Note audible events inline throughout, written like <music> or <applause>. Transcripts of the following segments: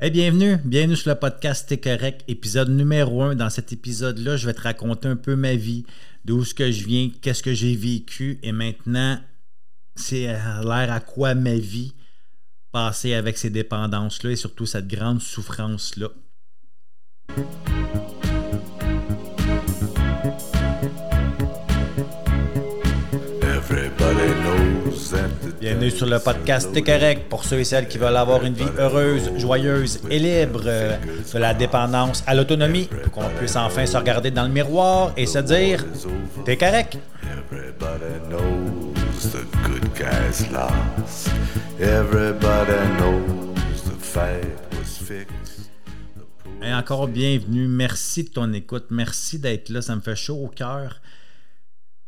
Hey, bienvenue, bienvenue sur le podcast T'es correct, épisode numéro 1. Dans cet épisode-là, je vais te raconter un peu ma vie, d'où je viens, qu'est-ce que j'ai vécu et maintenant, c'est l'air à quoi ma vie passée avec ces dépendances-là et surtout cette grande souffrance-là. Bienvenue sur le podcast T'es correct pour ceux et celles qui veulent avoir une vie heureuse, joyeuse et libre euh, de la dépendance à l'autonomie, pour qu'on puisse enfin se regarder dans le miroir et se dire T'es correct. Et encore bienvenue, merci de ton écoute, merci d'être là, ça me fait chaud au cœur.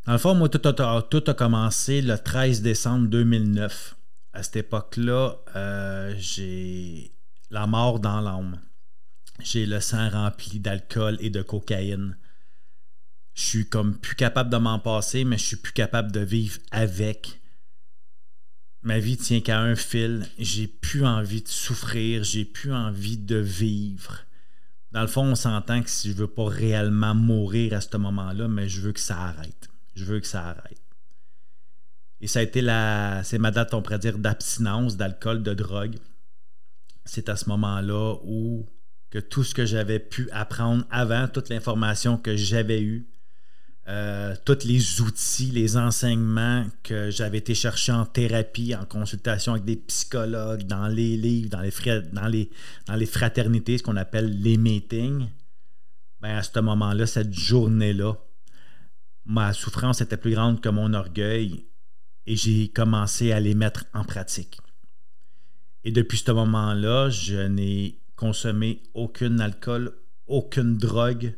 Dans le fond, moi, tout a, commencé le 13 décembre 2009. À cette époque-là, euh, j'ai la mort dans l'âme. J'ai le sang rempli d'alcool et de cocaïne. Je suis comme plus capable de m'en passer, mais je suis plus capable de vivre avec. Ma vie tient qu'à un fil. J'ai plus envie de souffrir. J'ai plus envie de vivre. Dans le fond, on s'entend que si je veux pas réellement mourir à ce moment-là, mais je veux que ça arrête. Je veux que ça arrête. Et ça a été la. C'est ma date, on pourrait dire, d'abstinence d'alcool, de drogue. C'est à ce moment-là où que tout ce que j'avais pu apprendre avant, toute l'information que j'avais eue, euh, tous les outils, les enseignements que j'avais été chercher en thérapie, en consultation avec des psychologues, dans les livres, dans les, dans les, dans les fraternités, ce qu'on appelle les meetings, ben à ce moment-là, cette journée-là, ma souffrance était plus grande que mon orgueil et j'ai commencé à les mettre en pratique. Et depuis ce moment-là, je n'ai consommé aucun alcool, aucune drogue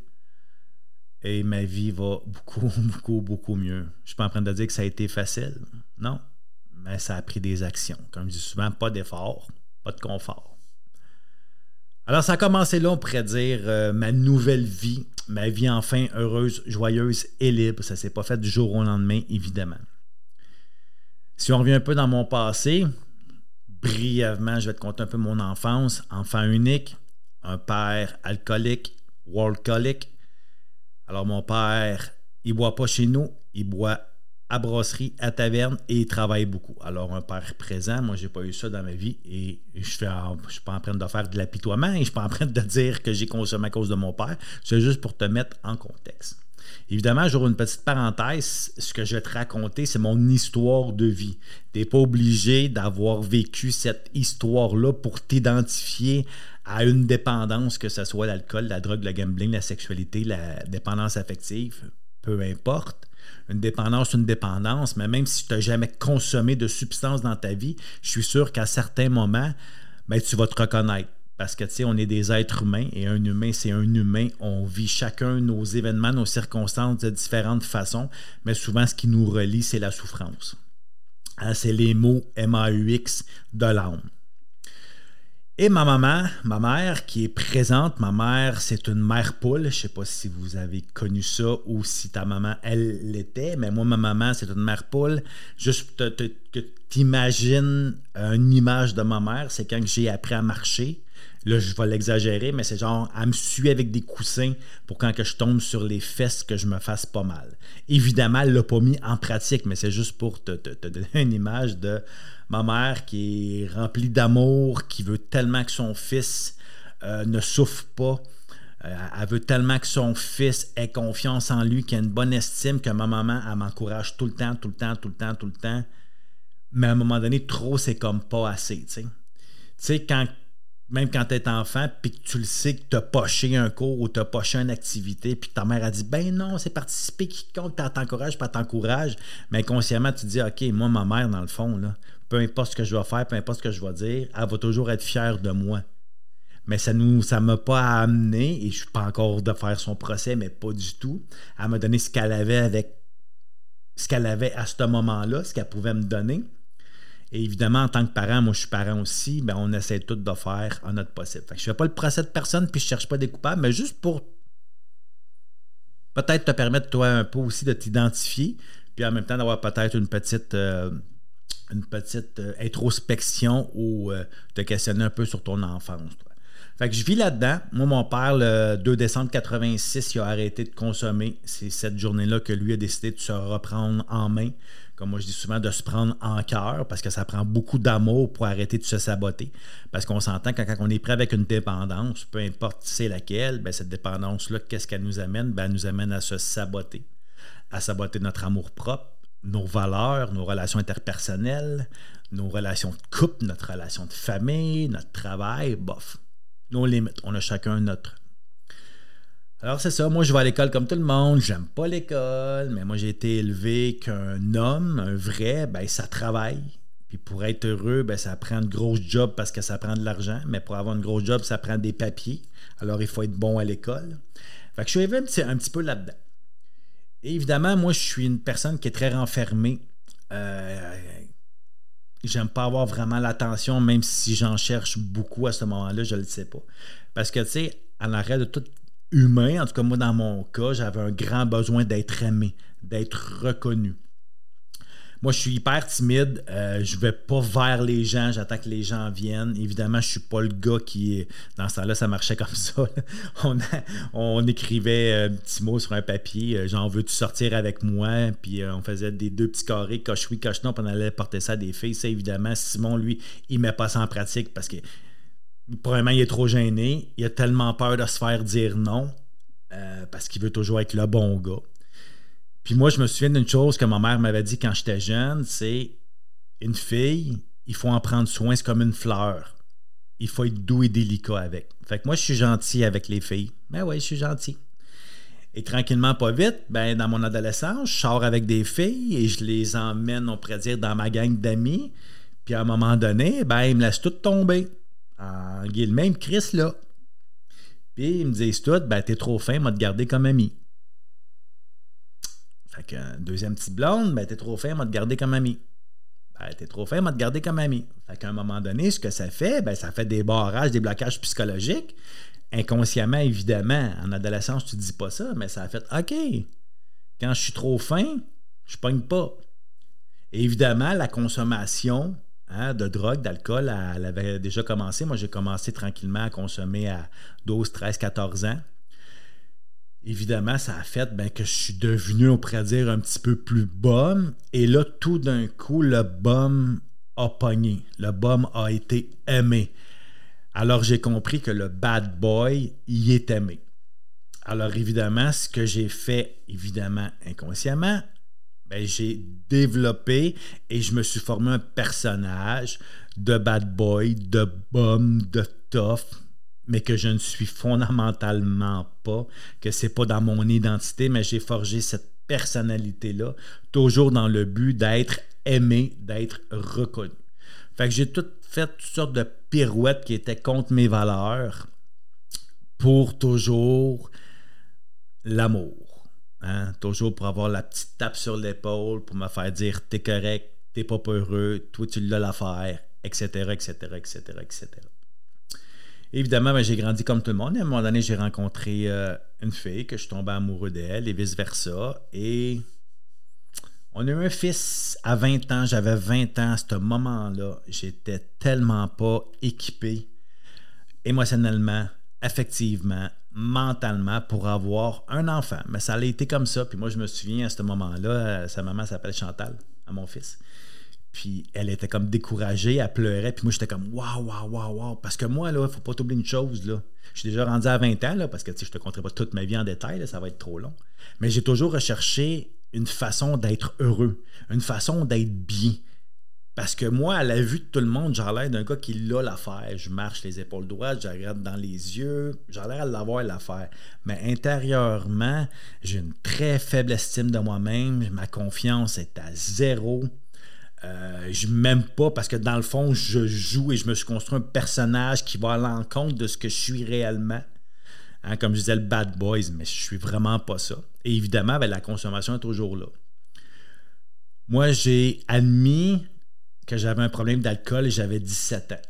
et ma vie va beaucoup, <laughs> beaucoup, beaucoup mieux. Je ne suis pas en train de dire que ça a été facile, non, mais ça a pris des actions. Comme je dis souvent, pas d'effort, pas de confort. Alors, ça a commencé là, on pourrait dire, euh, ma nouvelle vie, ma vie enfin heureuse, joyeuse et libre. Ça ne s'est pas fait du jour au lendemain, évidemment. Si on revient un peu dans mon passé, brièvement, je vais te conter un peu mon enfance. Enfant unique, un père alcoolique, worldcolique. Alors, mon père, il boit pas chez nous, il boit à brasserie, à taverne et il travaille beaucoup. Alors, un père présent, moi, j'ai pas eu ça dans ma vie et je je suis pas en train de faire de l'apitoiement et je suis pas en train de dire que j'ai consommé à cause de mon père. C'est juste pour te mettre en contexte. Évidemment, j'aurai une petite parenthèse. Ce que je vais te raconter, c'est mon histoire de vie. Tu n'es pas obligé d'avoir vécu cette histoire-là pour t'identifier à une dépendance, que ce soit l'alcool, la drogue, le gambling, la sexualité, la dépendance affective, peu importe une dépendance, une dépendance, mais même si tu n'as jamais consommé de substances dans ta vie, je suis sûr qu'à certains moments, ben, tu vas te reconnaître. Parce que, tu sais, on est des êtres humains et un humain, c'est un humain. On vit chacun nos événements, nos circonstances de différentes façons, mais souvent, ce qui nous relie, c'est la souffrance. Hein, c'est les mots MAUX de l'âme. Et ma maman, ma mère qui est présente, ma mère, c'est une mère poule. Je sais pas si vous avez connu ça ou si ta maman, elle l'était, mais moi, ma maman, c'est une mère poule. Juste que tu imagines une image de ma mère, c'est quand j'ai appris à marcher. Là, je vais l'exagérer, mais c'est genre, elle me suit avec des coussins pour quand que je tombe sur les fesses, que je me fasse pas mal. Évidemment, elle l'a pas mis en pratique, mais c'est juste pour te, te donner <laughs> une image de ma mère qui est remplie d'amour, qui veut tellement que son fils euh, ne souffre pas. Euh, elle veut tellement que son fils ait confiance en lui, qu'il ait une bonne estime, que ma maman, elle m'encourage tout le temps, tout le temps, tout le temps, tout le temps. Mais à un moment donné, trop, c'est comme pas assez. Tu sais, quand, même quand tu es enfant, puis que tu le sais que tu as poché un cours ou tu as poché une activité, puis que ta mère a dit Ben non, c'est participer qui compte, puis elle t'encourage, puis elle t'encourage. Mais consciemment, tu te dis Ok, moi, ma mère, dans le fond, peu importe ce que je vais faire, peu importe ce que je vais dire, elle va toujours être fière de moi. Mais ça ne ça m'a pas amené, et je ne suis pas encore de faire son procès, mais pas du tout. Elle m'a donné ce qu'elle avait avec ce qu'elle avait à ce moment-là, ce qu'elle pouvait me donner. Et évidemment, en tant que parent, moi je suis parent aussi, ben, on essaie tout de faire en notre possible. je ne fais pas le procès de personne, puis je ne cherche pas des coupables, mais juste pour peut-être te permettre, toi, un peu aussi de t'identifier, puis en même temps d'avoir peut-être une petite. Euh, euh, introspection ou euh, te questionner un peu sur ton enfance. Fait que je vis là-dedans. Moi, mon père, le 2 décembre 86, il a arrêté de consommer. C'est cette journée-là que lui a décidé de se reprendre en main. Comme moi, je dis souvent, de se prendre en cœur parce que ça prend beaucoup d'amour pour arrêter de se saboter. Parce qu'on s'entend que quand on est prêt avec une dépendance, peu importe c'est laquelle, ben cette dépendance-là, qu'est-ce qu'elle nous amène? Ben, elle nous amène à se saboter, à saboter notre amour propre, nos valeurs, nos relations interpersonnelles, nos relations de couple, notre relation de famille, notre travail, bof nos limites. On a chacun notre. Alors c'est ça, moi je vais à l'école comme tout le monde, j'aime pas l'école, mais moi j'ai été élevé qu'un homme, un vrai, ben ça travaille. Puis pour être heureux, ben ça prend une grosse job parce que ça prend de l'argent, mais pour avoir une grosse job, ça prend des papiers. Alors il faut être bon à l'école. Fait que je suis arrivé un petit, un petit peu là-dedans. évidemment, moi je suis une personne qui est très renfermée. Euh, j'aime pas avoir vraiment l'attention, même si j'en cherche beaucoup à ce moment-là, je ne le sais pas. Parce que, tu sais, à l'arrêt de tout humain, en tout cas moi dans mon cas, j'avais un grand besoin d'être aimé, d'être reconnu. Moi, je suis hyper timide. Euh, je vais pas vers les gens. J'attends que les gens viennent. Évidemment, je suis pas le gars qui. Dans ce temps-là, ça marchait comme ça. <laughs> On, écrivait un petit mot sur un papier. Euh, genre, veux-tu sortir avec moi? Puis euh, on faisait des deux petits carrés, coche oui, coche non. Puis on allait porter ça à des filles. Ça, évidemment, Simon, lui, il met pas ça en pratique parce que, probablement, il est trop gêné. Il a tellement peur de se faire dire non parce qu'il veut toujours être le bon gars. Puis moi, je me souviens d'une chose que ma mère m'avait dit quand j'étais jeune, c'est une fille, il faut en prendre soin, c'est comme une fleur. Il faut être doux et délicat avec. Fait que moi, je suis gentil avec les filles. Ben oui, je suis gentil. Et tranquillement, pas vite, ben, dans mon adolescence, je sors avec des filles et je les emmène, on pourrait dire, dans ma gang d'amis. Puis à un moment donné, ben, ils me laissent toutes tomber. En guillemets, crissent là. Puis ils me disent tout, ben, t'es trop fin, moi te garder comme ami. Fait qu'un deuxième petite blonde, ben, t'es trop fin, m'a te garder comme ami. Ben, t'es trop fin, m'a te garder comme ami. Fait qu'à un moment donné, ce que ça fait, ben, ça fait des barrages, des blocages psychologiques. Inconsciemment, évidemment, en adolescence, tu dis pas ça, mais ça fait OK. Quand je suis trop fin, je pogne pas. évidemment, la consommation hein, de drogue, d'alcool, elle avait déjà commencé. Moi, j'ai commencé tranquillement à consommer à 12, 13, 14 ans évidemment, ça a fait ben, que je suis devenu, on pourrait dire, un petit peu plus bum. Et là, tout d'un coup, le bum a pogné. Le bum a été aimé. Alors, j'ai compris que le bad boy y est aimé. Alors, évidemment, ce que j'ai fait, évidemment, inconsciemment, j'ai développé et je me suis formé un personnage de bad boy, de bum, de tough, mais que je ne suis fondamentalement pas, que c'est pas dans mon identité, mais j'ai forgé cette personnalité-là, toujours dans le but d'être aimé, d'être reconnu. Fait que j'ai tout fait toutes sortes de pirouettes qui étaient contre mes valeurs pour toujours l'amour. Hein? Toujours pour avoir la petite tape sur l'épaule, pour me faire dire t'es correct, t'es pas heureux, toi tu l'as l'affaire, etc., etc., etc., etc. Évidemment, ben, j'ai grandi comme tout le monde. à un moment donné, j'ai rencontré euh, une fille que je suis amoureux d'elle et vice-versa. Et on a eu un fils à 20 ans. J'avais 20 ans à ce moment-là. J'étais tellement pas équipé émotionnellement, affectivement, mentalement pour avoir un enfant. Mais ça a été comme ça. Puis moi, je me souviens à ce moment-là, euh, sa maman s'appelle Chantal, à mon fils. Puis elle était comme découragée, elle pleurait. Puis moi, j'étais comme waouh, waouh, waouh, waouh. Parce que moi, là, il ne faut pas t'oublier une chose. Là. Je suis déjà rendu à 20 ans, là, parce que je ne te compterai pas toute ma vie en détail, ça va être trop long. Mais j'ai toujours recherché une façon d'être heureux, une façon d'être bien. Parce que moi, à la vue de tout le monde, j'ai l'air d'un gars qui l'a l'affaire. Je marche les épaules droites, je regarde dans les yeux, j'ai l'air à l'avoir l'affaire. Mais intérieurement, j'ai une très faible estime de moi-même, ma confiance est à zéro. Euh, je m'aime pas parce que dans le fond, je joue et je me suis construit un personnage qui va à l'encontre de ce que je suis réellement. Hein, comme je disais, le bad boys, mais je suis vraiment pas ça. Et évidemment, ben, la consommation est toujours là. Moi, j'ai admis que j'avais un problème d'alcool et j'avais 17 ans.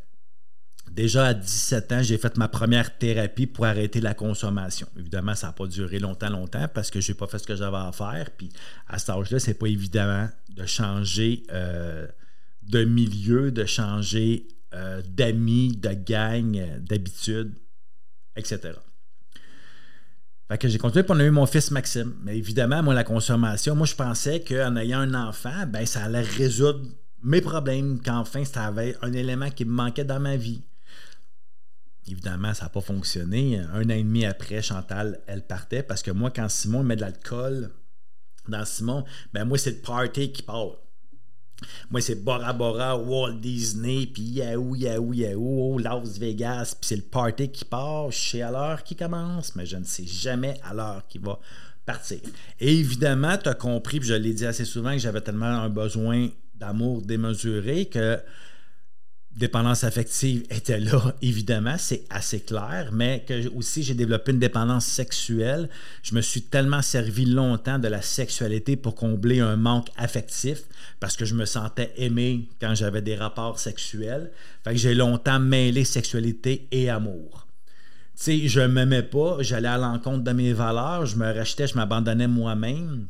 Déjà à 17 ans, j'ai fait ma première thérapie pour arrêter la consommation. Évidemment, ça n'a pas duré longtemps, longtemps parce que je n'ai pas fait ce que j'avais à faire. Puis à cet âge-là, c'est pas évident de changer euh, de milieu, de changer euh, d'amis, de gang, d'habitude. etc. Fait que j'ai continué, puis on a eu mon fils Maxime. Mais évidemment, moi, la consommation, moi, je pensais qu'en ayant un enfant, ben, ça allait résoudre mes problèmes, qu'enfin, ça avait un élément qui me manquait dans ma vie. Évidemment, ça n'a pas fonctionné. Un an et demi après, Chantal, elle partait parce que moi, quand Simon met de l'alcool dans Simon, ben moi, c'est le party qui part. Moi, c'est Bora Bora, Walt Disney, puis Yahoo, Yahoo, Yahoo, Las Vegas, puis c'est le party qui part. Je sais à l'heure qui commence, mais je ne sais jamais à l'heure qui va partir. Et évidemment, tu as compris, puis je l'ai dit assez souvent, que j'avais tellement un besoin d'amour démesuré que dépendance affective était là, <laughs> évidemment, c'est assez clair, mais que aussi j'ai développé une dépendance sexuelle. Je me suis tellement servi longtemps de la sexualité pour combler un manque affectif parce que je me sentais aimé quand j'avais des rapports sexuels. Fait que j'ai longtemps mêlé sexualité et amour. Tu sais, je m'aimais pas, j'allais à l'encontre de mes valeurs, je me rachetais, je m'abandonnais moi-même.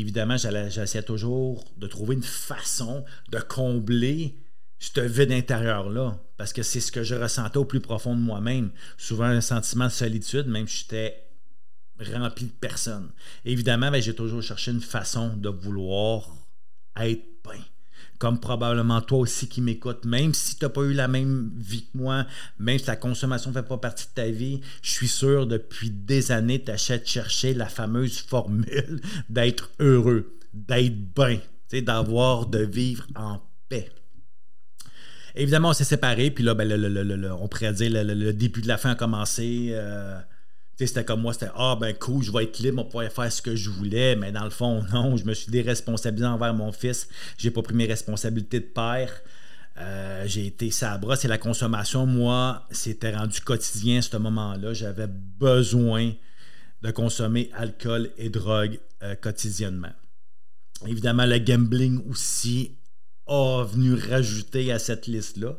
Évidemment, j'essayais toujours de trouver une façon de combler ce vide intérieur-là, parce que c'est ce que je ressentais au plus profond de moi-même. Souvent un sentiment de solitude, même si j'étais rempli de personnes. évidemment, ben, j'ai toujours cherché une façon de vouloir être bien. Comme probablement toi aussi qui m'écoutes, même si tu n'as pas eu la même vie que moi, même si la consommation ne fait pas partie de ta vie, je suis sûr depuis des années, tu achètes chercher la fameuse formule <laughs> d'être heureux, d'être bien, d'avoir, de vivre en paix. Évidemment, on s'est séparés, puis là, ben, on pourrait dire le, début de la fin a commencé. Euh, c'était comme moi, c'était Ah, ben cool, je vais être libre, on pourrait faire ce que je voulais, mais dans le fond, <laughs> non, je me suis déresponsabilisé envers mon fils. J'ai pas pris mes responsabilités de père. Euh, j'ai été sabre, c'est la consommation. Moi, c'était rendu quotidien ce moment-là. J'avais besoin de consommer alcool et drogue euh, quotidiennement. Évidemment, le gambling aussi a venu rajouter à cette liste-là.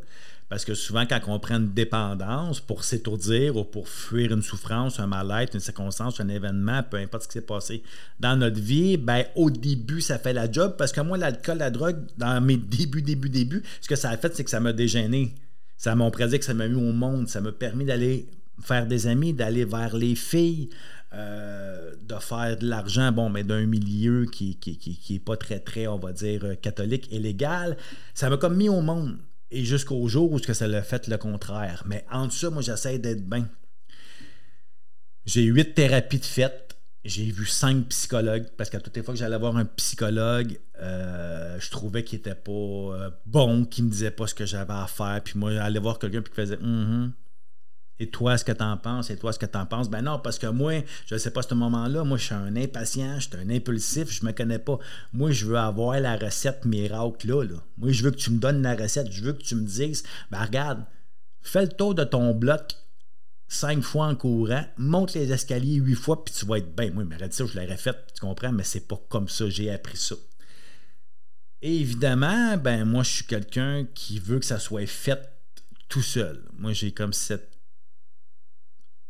Parce que souvent, quand on prend une dépendance pour s'étourdir ou pour fuir une souffrance, un mal-être, une circonstance, un événement, peu importe ce qui s'est passé dans notre vie, ben, au début, ça fait la job. Parce que moi, l'alcool, la drogue, dans mes débuts, débuts, débuts, ce que ça a fait, c'est que ça m'a dégêné. Ça m'a prédit que ça m'a mis au monde. Ça m'a permis d'aller faire des amis, d'aller vers les filles, euh, de faire de l'argent, bon, mais d'un milieu qui n'est qui, pas très, très, on va dire, euh, catholique et légal, ça m'a comme mis au monde. Et jusqu'au jour où ça l'a fait le contraire. Mais en ça, moi, j'essaie d'être bien. J'ai huit thérapies de fête. J'ai vu cinq psychologues parce qu'à toutes les fois que j'allais voir un psychologue, euh, je trouvais qu'il était pas bon, qu'il me disait pas ce que j'avais à faire. Puis moi, j'allais voir quelqu'un qui faisait mm et toi, ce que tu en penses? Et toi, ce que tu en penses? Ben non, parce que moi, je ne sais pas ce moment-là. Moi, je suis un impatient, je suis un impulsif, je ne me connais pas. Moi, je veux avoir la recette miracle là, là. Moi, je veux que tu me donnes la recette. Je veux que tu me dises, ben regarde, fais le tour de ton bloc cinq fois en courant, monte les escaliers huit fois, puis tu vas être bien. Moi, mais ça, je l'aurais fait, tu comprends, mais c'est pas comme ça, j'ai appris ça. Et évidemment, ben moi, je suis quelqu'un qui veut que ça soit fait tout seul. Moi, j'ai comme cette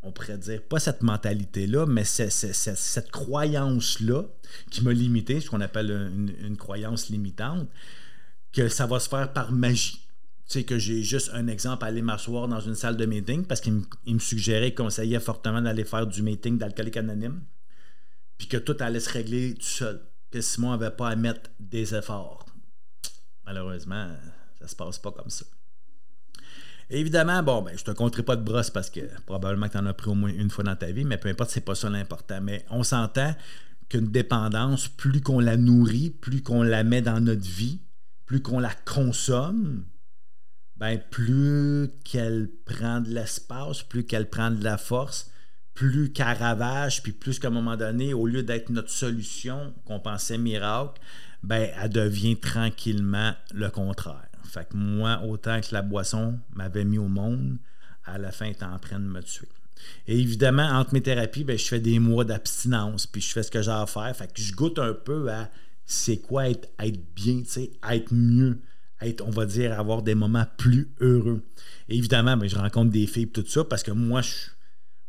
on pourrait dire, pas cette mentalité-là, mais cette croyance-là qui m'a limité, ce qu'on appelle une, croyance limitante, que ça va se faire par magie. Tu sais, que j'ai juste un exemple, aller m'asseoir dans une salle de meeting parce qu'il me, suggérait, conseillait fortement d'aller faire du meeting d'alcoolique anonyme, puis que tout allait se régler tout seul, que Simon n'avait pas à mettre des efforts. Malheureusement, ça se passe pas comme ça. Évidemment, bon, ben, je te compterai pas de brosse parce que probablement que tu en as pris au moins une fois dans ta vie, mais peu importe, c'est pas ça l'important. Mais on s'entend qu'une dépendance, plus qu'on la nourrit, plus qu'on la met dans notre vie, plus qu'on la consomme, ben, plus qu'elle prend de l'espace, plus qu'elle prend de la force, plus qu'elle ravage, puis plus qu'à un moment donné, au lieu d'être notre solution qu'on pensait miracle, ben, elle devient tranquillement le contraire. Fait que moi, autant que la boisson m'avait mis au monde, à la fin, elle en train de me tuer. Et évidemment, entre mes thérapies, ben, je fais des mois d'abstinence, puis je fais ce que j'ai à faire. Fait que je goûte un peu à c'est quoi être, être bien, être mieux, être, on va dire, avoir des moments plus heureux. Et évidemment, ben, je rencontre des filles tout ça parce que moi, je,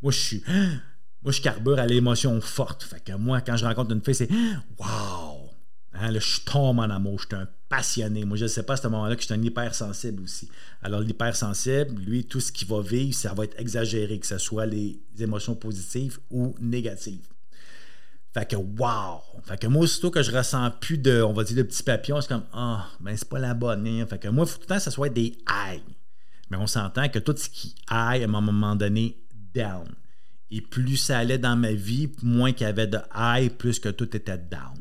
moi, je suis. <gasps> Moi, je carbure à l'émotion forte. Fait que moi, quand je rencontre une fille, c'est <gasps> Waouh! Hein, là, je tombe en amour, je suis un passionné. Moi, je ne sais pas à ce moment-là que je suis un hypersensible aussi. Alors, l'hypersensible, lui, tout ce qu'il va vivre, ça va être exagéré, que ce soit les émotions positives ou négatives. Fait que, wow! Fait que moi, aussitôt que je ressens plus de, on va dire, de petits papillons, c'est comme, ah, oh, ben, c'est pas la bonne. Hein. Fait que moi, il faut tout le temps que ça soit des high. Mais on s'entend que tout ce qui high, à un moment donné, down. Et plus ça allait dans ma vie, moins qu'il y avait de high, plus que tout était down.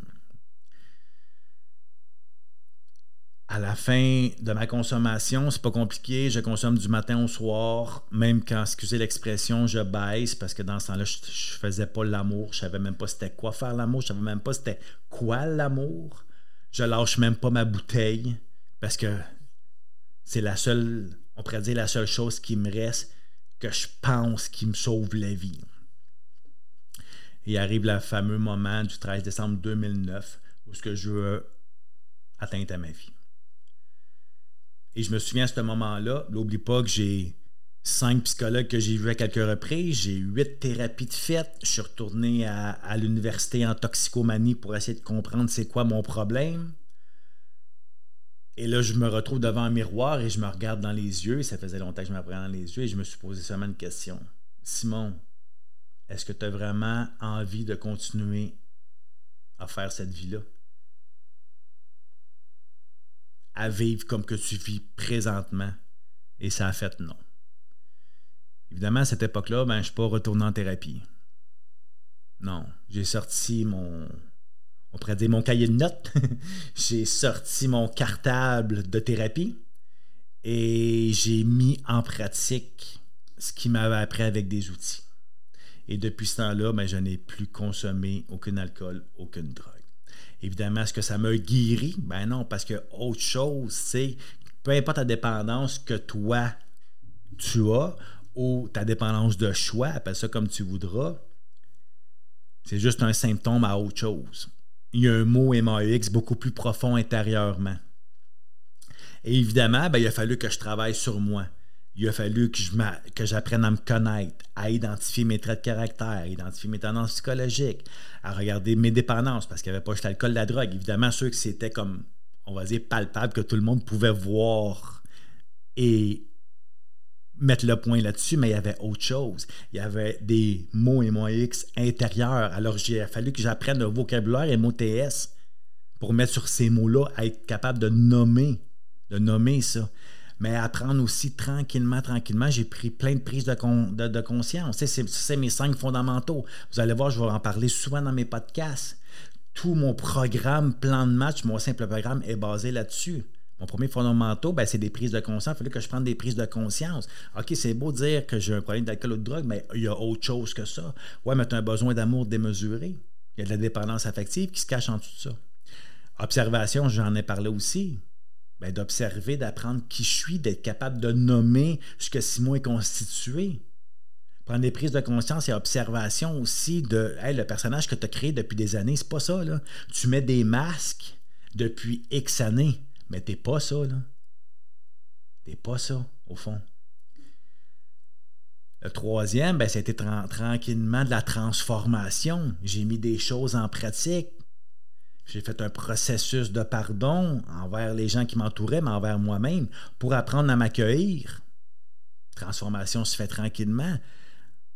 À la fin de ma consommation, c'est pas compliqué. Je consomme du matin au soir, même quand, excusez l'expression, je baisse parce que dans ce temps-là, je, je faisais pas l'amour. Je savais même pas c'était quoi faire l'amour. Je savais même pas c'était quoi l'amour. Je lâche même pas ma bouteille parce que c'est la seule, on pourrait dire la seule chose qui me reste que je pense qui me sauve la vie. Et arrive le fameux moment du 13 décembre 2009 où ce que je veux atteindre à ma vie. Et je me souviens à ce moment-là, n'oublie pas que j'ai cinq psychologues que j'ai vus à quelques reprises, j'ai huit thérapies de fête, je suis retourné à, l'université en toxicomanie pour essayer de comprendre c'est quoi mon problème. Et là, je me retrouve devant un miroir et je me regarde dans les yeux. Ça faisait longtemps que je me dans les yeux et je me suis posé seulement une question. Simon, est-ce que tu as vraiment envie de continuer à faire cette vie-là? À vivre comme que tu vis présentement. Et ça a fait non. Évidemment, à cette époque-là, ben, je ne suis pas retourné en thérapie. Non, j'ai sorti mon, on pourrait mon cahier de notes. <laughs> j'ai sorti mon cartable de thérapie et j'ai mis en pratique ce qui m'avait appris avec des outils. Et depuis ce temps-là, ben, je n'ai plus consommé aucun alcool, aucune drogue. Évidemment, est-ce que ça me guérit? Ben non, parce que autre chose, c'est peu importe ta dépendance que toi tu as ou ta dépendance de choix, appelle ça comme tu voudras, c'est juste un symptôme à autre chose. Il y a un mot MAX beaucoup plus profond intérieurement. Et évidemment, ben, il a fallu que je travaille sur moi il a fallu que, j'apprenne à me connaître, à identifier mes traits de caractère, à identifier mes tendances psychologiques, à regarder mes dépendances, parce qu'il n'y avait pas juste l'alcool, la drogue. Évidemment, ceux que c'était comme, on va dire, palpable, que tout le monde pouvait voir et mettre le point là-dessus, mais il y avait autre chose. Il y avait des mots et mots X intérieurs. Alors, il a fallu que j'apprenne le vocabulaire et MOTS pour mettre sur ces mots-là, à être capable de nommer, de nommer ça mais apprendre aussi tranquillement, tranquillement. J'ai pris plein de prises de, de, conscience. C'est mes cinq fondamentaux. Vous allez voir, je vais en parler souvent dans mes podcasts. Tout mon programme, plan de match, mon simple programme est basé là-dessus. Mon premier fondamental, ben, c'est des prises de conscience. Il fallait que je prenne des prises de conscience. OK, c'est beau de dire que j'ai un problème d'alcool ou de drogue, mais il y a autre chose que ça. Ouais, mais tu as un besoin d'amour démesuré. Il y a de la dépendance affective qui se cache en tout ça. Observation, j'en ai parlé aussi. Ben, d'observer, d'apprendre qui je suis, d'être capable de nommer ce que Simon est constitué. Prendre des prises de conscience et observation aussi de le personnage que tu as créé depuis des années, c'est pas ça. Tu mets des masques depuis X années, mais t'es pas ça. Là. T'es pas ça, au fond. Le troisième, ben, c'était tranquillement de la transformation. J'ai mis des choses en pratique. J'ai fait un processus de pardon envers les gens qui m'entouraient, mais envers moi-même, pour apprendre à m'accueillir. Transformation se fait tranquillement.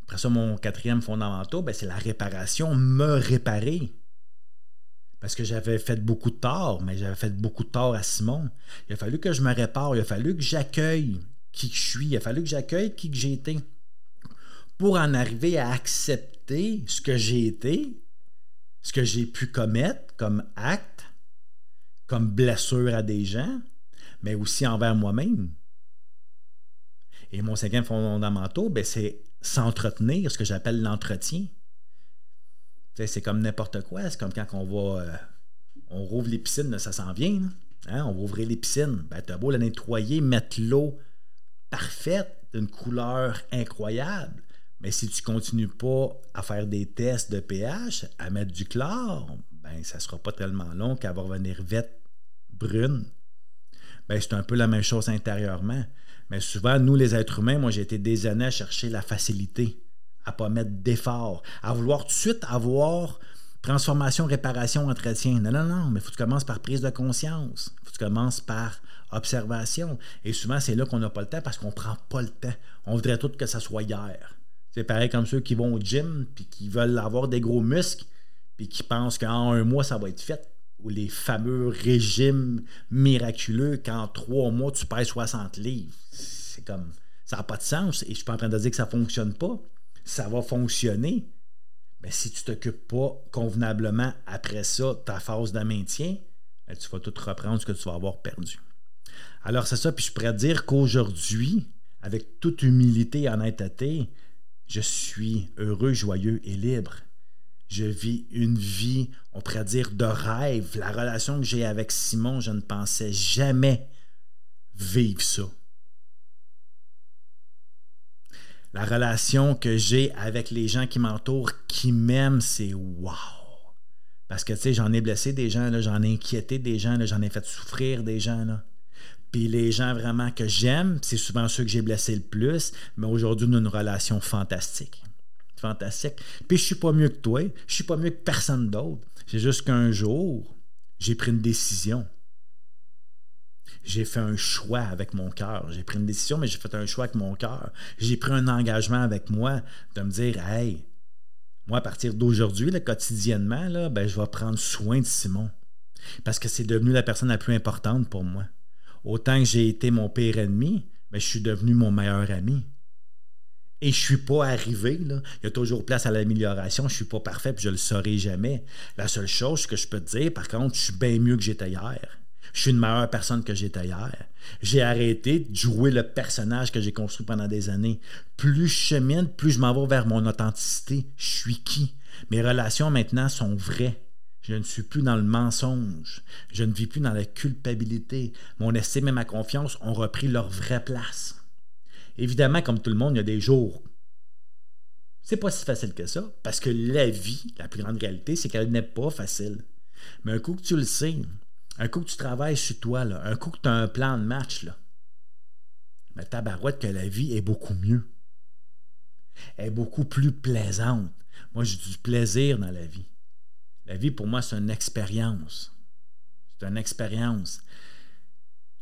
Après ça, mon quatrième fondamental, ben, c'est la réparation, me réparer. Parce que j'avais fait beaucoup de tort, mais j'avais fait beaucoup de tort à Simon. Il a fallu que je me répare, il a fallu que j'accueille qui je suis, il a fallu que j'accueille qui j'ai été. Pour en arriver à accepter ce que j'ai été, ce que j'ai pu commettre comme acte, comme blessure à des gens, mais aussi envers moi-même. Et mon cinquième fondamental, ben, c'est s'entretenir, ce que j'appelle l'entretien. C'est comme n'importe quoi. C'est comme quand on va. Euh, on rouvre les piscines, ça s'en vient. Hein? On va ouvrir les piscines. Ben, tu as beau la nettoyer, mettre l'eau parfaite, d'une couleur incroyable. Mais si tu continues pas à faire des tests de pH, à mettre du chlore, ben ça sera pas tellement long qu'elle va revenir vite brune. Ben, c'est un peu la même chose intérieurement. Mais souvent, nous, les êtres humains, moi, j'ai été des années à chercher la facilité, à pas mettre d'effort, à vouloir tout de suite avoir Transformation, réparation, entretien. Non, non, non, mais il faut que tu commences par prise de conscience. Il faut que tu commences par observation. Et souvent, c'est là qu'on n'a pas le temps parce qu'on ne prend pas le temps. On voudrait tout que ça soit hier. C'est pareil comme ceux qui vont au gym puis qui veulent avoir des gros muscles puis qui pensent qu'en un mois, ça va être fait. Ou les fameux régimes miraculeux qu'en trois mois, tu pèses 60 livres. C'est comme. Ça n'a pas de sens. Et je suis pas en train de dire que ça ne fonctionne pas. Ça va fonctionner. Mais si tu ne t'occupes pas convenablement après ça, ta phase de maintien, ben, tu vas tout reprendre ce que tu vas avoir perdu. Alors c'est ça, puis je pourrais dire qu'aujourd'hui, avec toute humilité et honnêteté, je suis heureux, joyeux et libre. Je vis une vie, on pourrait dire, de rêve. La relation que j'ai avec Simon, je ne pensais jamais vivre ça. La relation que j'ai avec les gens qui m'entourent, qui m'aiment, c'est wow. Parce que, tu sais, j'en ai blessé des gens, j'en ai inquiété des gens, j'en ai fait souffrir des gens. Puis les gens vraiment que j'aime, c'est souvent ceux que j'ai blessés le plus, mais aujourd'hui, nous avons une relation fantastique. Fantastique. Puis je suis pas mieux que toi, je suis pas mieux que personne d'autre. C'est juste qu'un jour, j'ai pris une décision. J'ai fait un choix avec mon cœur. J'ai pris une décision, mais j'ai fait un choix avec mon cœur. J'ai pris un engagement avec moi de me dire Hey, moi, à partir d'aujourd'hui, quotidiennement, là, ben, je vais prendre soin de Simon. Parce que c'est devenu la personne la plus importante pour moi. Autant que j'ai été mon pire ennemi, mais je suis devenu mon meilleur ami. Et je suis pas arrivé, là. il y a toujours place à l'amélioration, je suis pas parfait, puis je le saurai jamais. La seule chose que je peux te dire, par contre, je suis bien mieux que j'étais hier. Je suis une meilleure personne que j'étais hier. J'ai arrêté de jouer le personnage que j'ai construit pendant des années. Plus je chemine, plus je m'en vais vers mon authenticité. Je suis qui? Mes relations maintenant sont vraies. Je ne suis plus dans le mensonge. Je ne vis plus dans la culpabilité. Mon estime et ma confiance ont repris leur vraie place. Évidemment, comme tout le monde, il y a des jours. C'est pas si facile que ça, parce que la vie, la plus grande réalité, c'est qu'elle n'est pas facile. Mais un coup que tu le sais, un coup que tu travailles sur toi, un coup que tu as un plan de match, là, mais tabarouette que la vie est beaucoup mieux. Elle est beaucoup plus plaisante. Moi, j'ai du plaisir dans la vie. La vie, pour moi, c'est une expérience. C'est une expérience.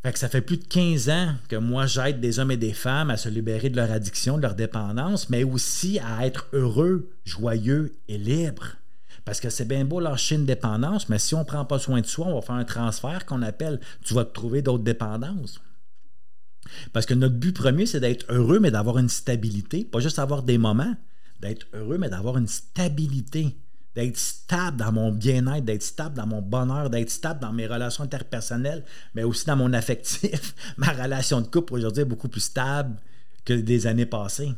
Fait ça fait plus de 15 ans que moi, j'aide des hommes et des femmes à se libérer de leur addiction, de leur dépendance, mais aussi à être heureux, joyeux et libres. Parce que c'est bien beau lâcher une dépendance, mais si on ne prend pas soin de soi, on va faire un transfert qu'on appelle tu vas te trouver d'autres dépendances. Parce que notre but premier, c'est d'être heureux, mais d'avoir une stabilité, pas juste avoir des moments, d'être heureux, mais d'avoir une stabilité d'être stable dans mon bien-être, d'être stable dans mon bonheur, d'être stable dans mes relations interpersonnelles, mais aussi dans mon affectif. <laughs> Ma relation de couple aujourd'hui est beaucoup plus stable que des années passées.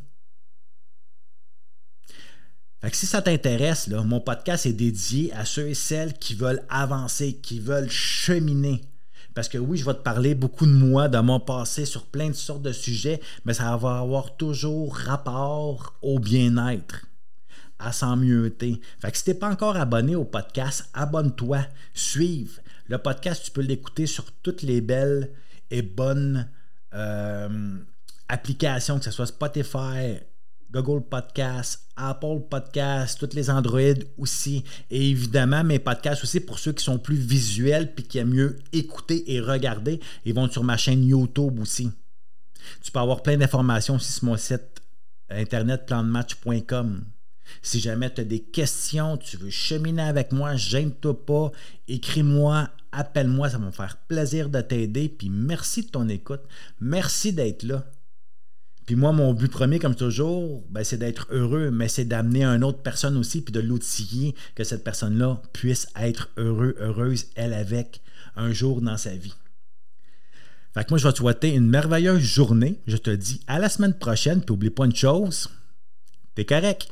Si ça t'intéresse, mon podcast est dédié à ceux et celles qui veulent avancer, qui veulent cheminer. Parce que oui, je vais te parler beaucoup de moi, de mon passé sur plein de sortes de sujets, mais ça va avoir toujours rapport au bien-être à s'en mieuxter. Fait que si t'es pas encore abonné au podcast, abonne-toi, suive. Le podcast, tu peux l'écouter sur toutes les belles et bonnes euh, applications, que ce soit Spotify, Google Podcast, Apple Podcast, toutes les Android aussi. Et évidemment, mes podcasts aussi pour ceux qui sont plus visuels puis qui aiment mieux écouter et regarder. Ils vont sur ma chaîne YouTube aussi. Tu peux avoir plein d'informations aussi sur mon site internet plandematch.com. Si jamais tu as des questions, tu veux cheminer avec moi, gêne-toi pas, écris-moi, appelle-moi, ça va me faire plaisir de t'aider. Puis merci de ton écoute. Merci d'être là. Puis moi, mon but premier, comme toujours, ben, c'est d'être heureux, mais c'est d'amener une autre personne aussi, puis de l'outiller, que cette personne-là puisse être heureux, heureuse, elle avec, un jour dans sa vie. Fait que moi, je vais te souhaiter une merveilleuse journée. Je te dis à la semaine prochaine, puis n'oublie pas une chose, t'es correct.